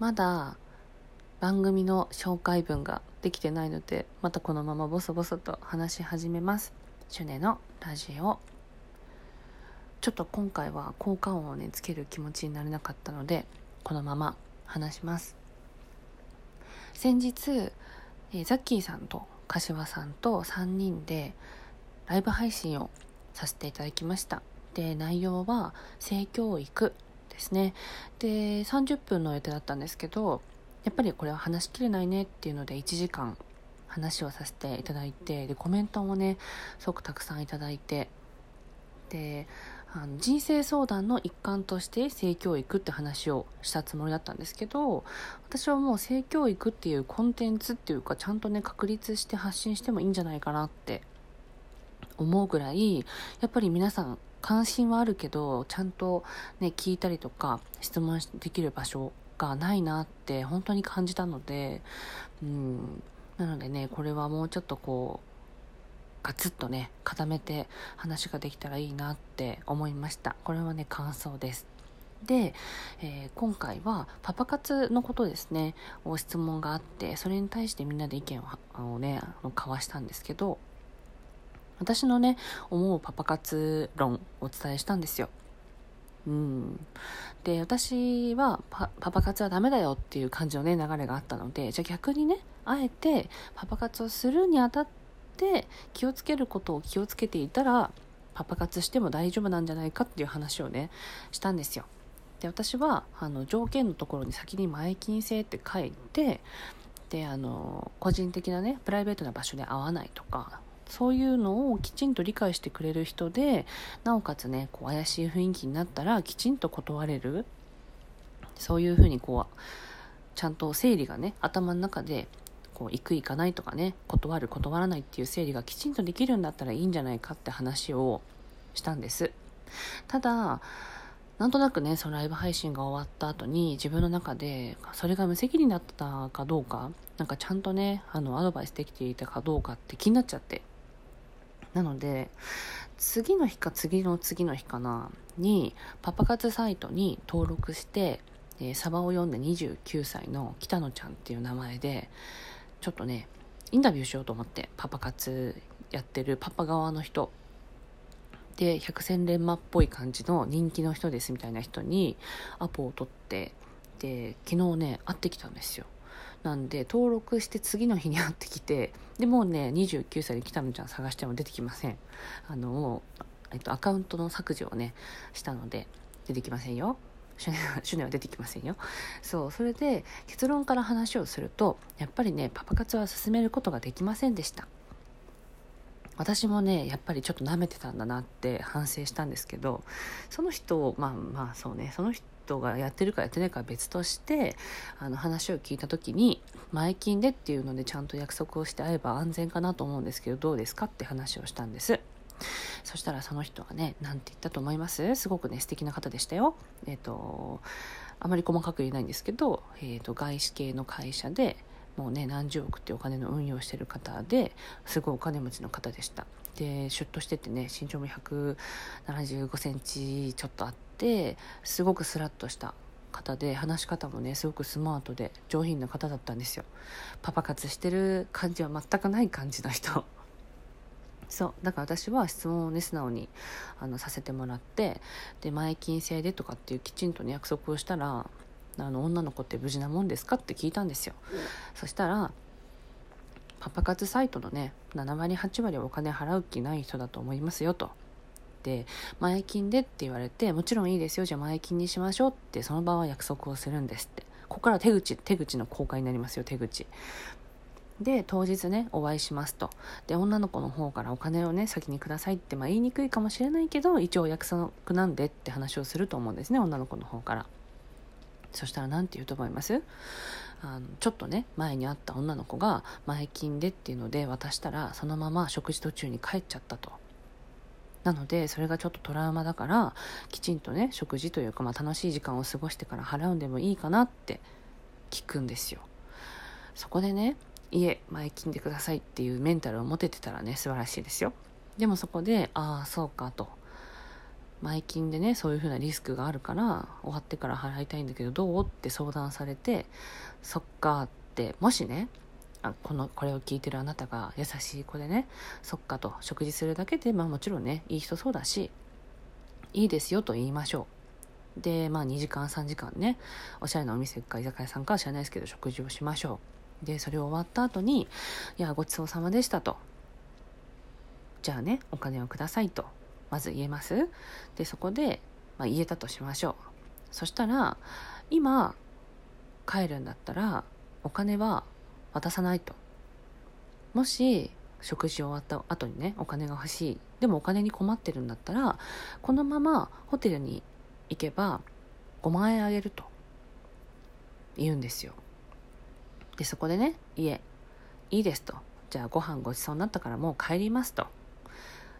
まだ番組の紹介文ができてないのでまたこのままボソボソと話し始めます。シュネのラジオ。ちょっと今回は効果音をねつける気持ちになれなかったのでこのまま話します。先日、えー、ザッキーさんと柏さんと3人でライブ配信をさせていただきました。で内容は性教育ですね。で30分の予定だったんですけどやっぱりこれは話しきれないねっていうので1時間話をさせていただいてでコメントもねすごくたくさんいただいてであの人生相談の一環として性教育って話をしたつもりだったんですけど私はもう性教育っていうコンテンツっていうかちゃんとね確立して発信してもいいんじゃないかなって思うぐらいやっぱり皆さん関心はあるけどちゃんとね聞いたりとか質問できる場所がないなって本当に感じたのでうん。なのでねこれはもうちょっとこうガツッとね固めて話ができたらいいなって思いました。これはね感想です。で、えー、今回はパパ活のことですねを質問があってそれに対してみんなで意見をね交わしたんですけど私のね思うパパ活論をお伝えしたんですよ。うん、で私はパパ活はダメだよっていう感じのね流れがあったのでじゃあ逆にねあえてパパ活をするにあたって気をつけることを気をつけていたらパパ活しても大丈夫なんじゃないかっていう話をねしたんですよ。で私はあの条件のところに先に前金制って書いてであの個人的なねプライベートな場所で会わないとかそういうのをきちんと理解してくれる人でなおかつねこう怪しい雰囲気になったらきちんと断れる。そういうふうにこうちゃんと整理がね頭の中でこう行く行かないとかね断る断らないっていう整理がきちんとできるんだったらいいんじゃないかって話をしたんです。ただなんとなくねそのライブ配信が終わった後に自分の中でそれが無責任だったかどうかなんかちゃんとねあのアドバイスできていたかどうかって気になっちゃって。なので次の日か次の次の日かなにパパ活サイトに登録して、えー、サバを読んで29歳の北野ちゃんっていう名前でちょっとねインタビューしようと思ってパパ活やってるパパ側の人。で百戦錬磨っぽい感じの人気の人ですみたいな人にアポを取ってで昨日ね会ってきたんですよ。なんで登録して次の日に会ってきて でもうね29歳で北野ちゃん。探しても出てきません。あのえっと、アカウントの削除をねしたので出てきませんよ。シュネは出てきませんよ。そうそれで結論から話をするとやっぱりねパパ活は進めることができませんでした。私もねやっぱりちょっと舐めてたんだなって反省したんですけどその人をまあまあそうねその人人がやってるかやってないかは別としてあの話を聞いた時に前金でっていうのでちゃんと約束をして会えば安全かなと思うんですけどどうですか？って話をしたんです。そしたらその人がね何て言ったと思いますすごくね素敵な方でしたよえっ、ー、とあまり細かく言えないんですけど、えーと、外資系の会社でもうね何十億ってお金の運用してる方ですごいお金持ちの方でした。でシュッとしててね身長も1 7 5センチちょっとあってすごくスラッとした方で話し方もねすごくスマートで上品な方だったんですよ。パパ活してる感じは全くない感じの人。そうだから私は質問をね素直にあのさせてもらってで前金制でとかっていうきちんとね約束をしたらあの女の子って無事なもんですか？って聞いたんですよ、そしたらパパ活サイトのね7割8割お金払う気ない人だと思いますよと。て前金でって言われてもちろんいいですよ。じゃあ前金にしましょうってその場は約束をするんですって。ここから手口手口の公開になりますよ手口。で当日ねお会いしますと。で女の子の方からお金をね先にくださいって、まあ、言いにくいかもしれないけど一応約束なんでって話をすると思うんですね女の子の方から。そしたら何て言うと思います？あのちょっとね前に会った女の子が前金でっていうので渡したらそのまま食事途中に帰っちゃったと。なのでそれがちょっとトラウマだからきちんとね食事というか、まあ、楽しい時間を過ごしてから払うんでもいいかなって聞くんですよ。そこでねいえ前金でくださいっていうメンタルを持ててたらね素晴らしいですよ。でもそこでああそうかと。前金でねそういう風なリスクがあるから終わってから払いたいんだけどどう？って相談されてそっかってもしねあこのこれを聞いてるあなたが優しい子でねそっかと食事するだけで、まあ、もちろんねいい人そうだしいいですよと言いましょう。でまあ2時間3時間ねおしゃれなお店か居酒屋さんかは知らないですけど食事をしましょう。でそれを終わった後に「いやごちそうさまでした」と「じゃあねお金をください」と。まず言えます。でそこで、まあ、言えたとしましょう。そしたら今帰るんだったらお金は渡さないと。もし食事終わった後にねお金が欲しい。でもお金に困ってるんだったらこのままホテルに行けば5万円あげると。言うんですよ。でそこでね「いえいいです」と「じゃあご飯ごちそうになったからもう帰ります」と。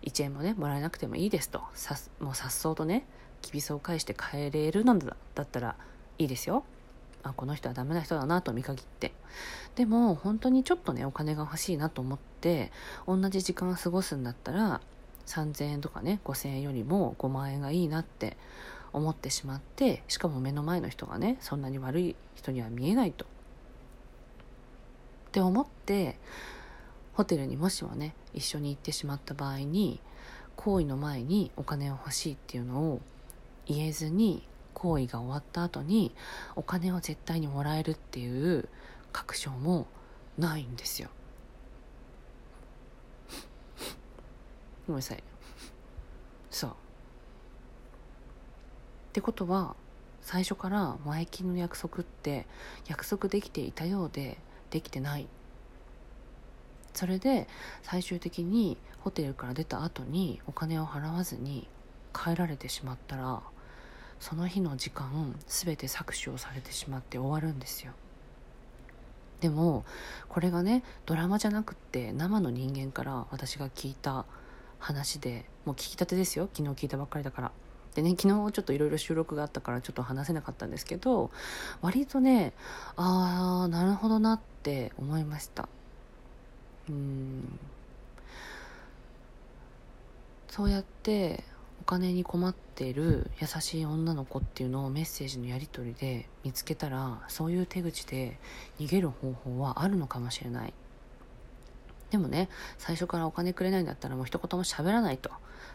1円もねもらえなくてもいいですと。さもうさっそうとねきびそを返して帰れるのだったらいいですよ。あこの人はダメな人だなと見限って。でも本当にちょっとねお金が欲しいなと思って同じ時間過ごすんだったら3000円とかね5000円よりも5万円がいいなって思ってしまってしかも目の前の人がねそんなに悪い人には見えないと。って思ってホテルにもしもね一緒に行ってしまった場合に行為の前にお金を欲しいっていうのを言えずに行為が終わった後にお金を絶対にもらえるっていう確証もないんですよ。ごめんなさい。そう。ってことは最初から前金の約束って約束できていたようでできてないそれで最終的にホテルから出た後にお金を払わずに帰られてしまったらその日の時間全て搾取をされてしまって終わるんですよ。でもこれがねドラマじゃなくって生の人間から私が聞いた話でもう聞きたてですよ。昨日聞いたばっかりだから。でね昨日ちょっといろいろ収録があったからちょっと話せなかったんですけど割とねああなるほどなって思いました。うん。そうやってお金に困っている優しい女の子っていうのをメッセージのやり取りで見つけたらそういう手口で逃げる方法はあるのかもしれない。でもね最初からお金くれないんだったらもう一言も喋らないと。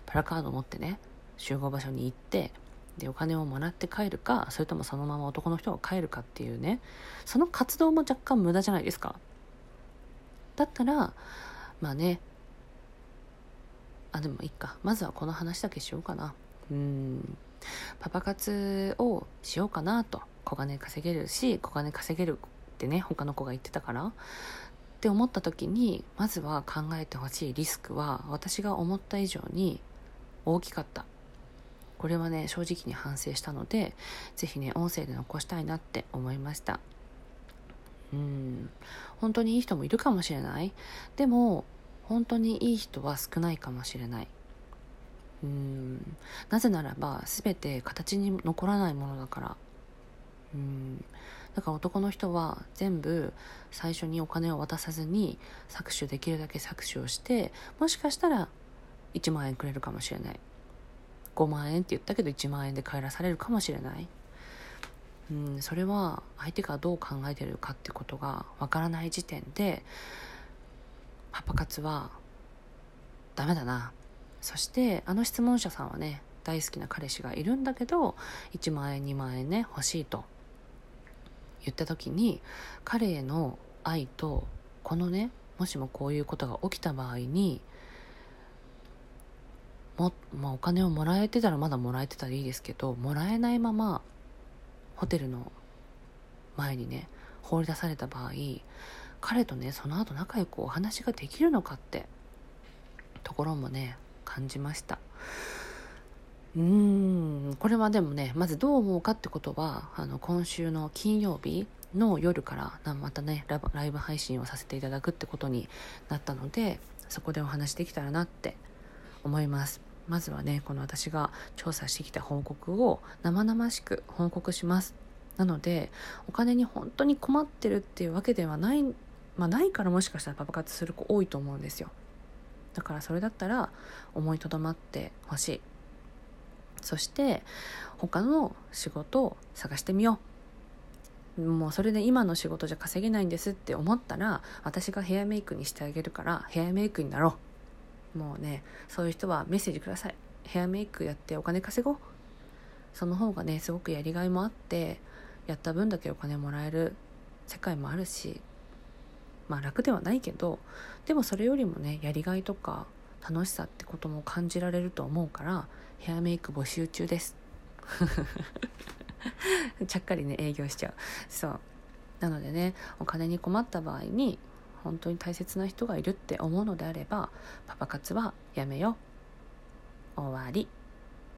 パラカード持ってね集合場所に行ってでお金をもらって帰るかそれともそのまま男の人が帰るかっていうねその活動も若干無駄じゃないですか。だったらまあね。あでもいいか。まずはこの話だけしようかな。うん。パパ活をしようかなと。小金稼げるし小金稼げるってね他の子が言ってたから。って思った時にまずは考えてほしいリスクは私が思った以上に大きかった。これはね正直に反省したので是非ね音声で残したいなって思いました。うん。本当にいい人もいるかもしれない。でも本当にいい人は少ないかもしれない。うん。なぜならば全て形に残らないものだから。うん。だから男の人は全部最初にお金を渡さずに搾取できるだけ搾取をしてもしかしたら1万円くれるかもしれない。5万円って言ったけど1万円で帰らされるかもしれない。うん、それは相手がどう考えてるかってことがわからない時点でパパ活はダメだな。そしてあの質問者さんはね大好きな彼氏がいるんだけど1万円2万円ね欲しいと。言った時に彼への愛とこのねもしもこういうことが起きた場合にも、まあ、お金をもらえてたらまだもらえてたらいいですけどもらえないままホテルの前にね放り出された場合彼とねその後仲良くお話ができるのかってところもね感じました。うーんこれはでもねまずどう思うかってことはあの今週の金曜日の夜からまたねライブ配信をさせていただくってことになったのでそこでお話できたらなって思います。まずはねこの私が調査してきた報告を生々しく報告します。なのでお金に本当に困ってるっていうわけではないまあないからもしかしたらパパ活する子多いと思うんですよ。だからそれだったら思いとどまってほしい。そして他の仕事を探してみよう。もうそれで今の仕事じゃ稼げないんですって思ったら私がヘアメイクにしてあげるからヘアメイクになろう。もうねそういう人はメッセージください。ヘアメイクやってお金稼ごう。その方がねすごくやりがいもあってやった分だけお金もらえる。世界もあるしまあ楽ではないけどでもそれよりもねやりがいとか楽しさってことも感じられると思うからヘアメイク募集中です。ちゃっかりね営業しちゃう。そう。なのでねお金に困った場合に本当に大切な人がいるって思うのであればパパ活はやめよう。終わり。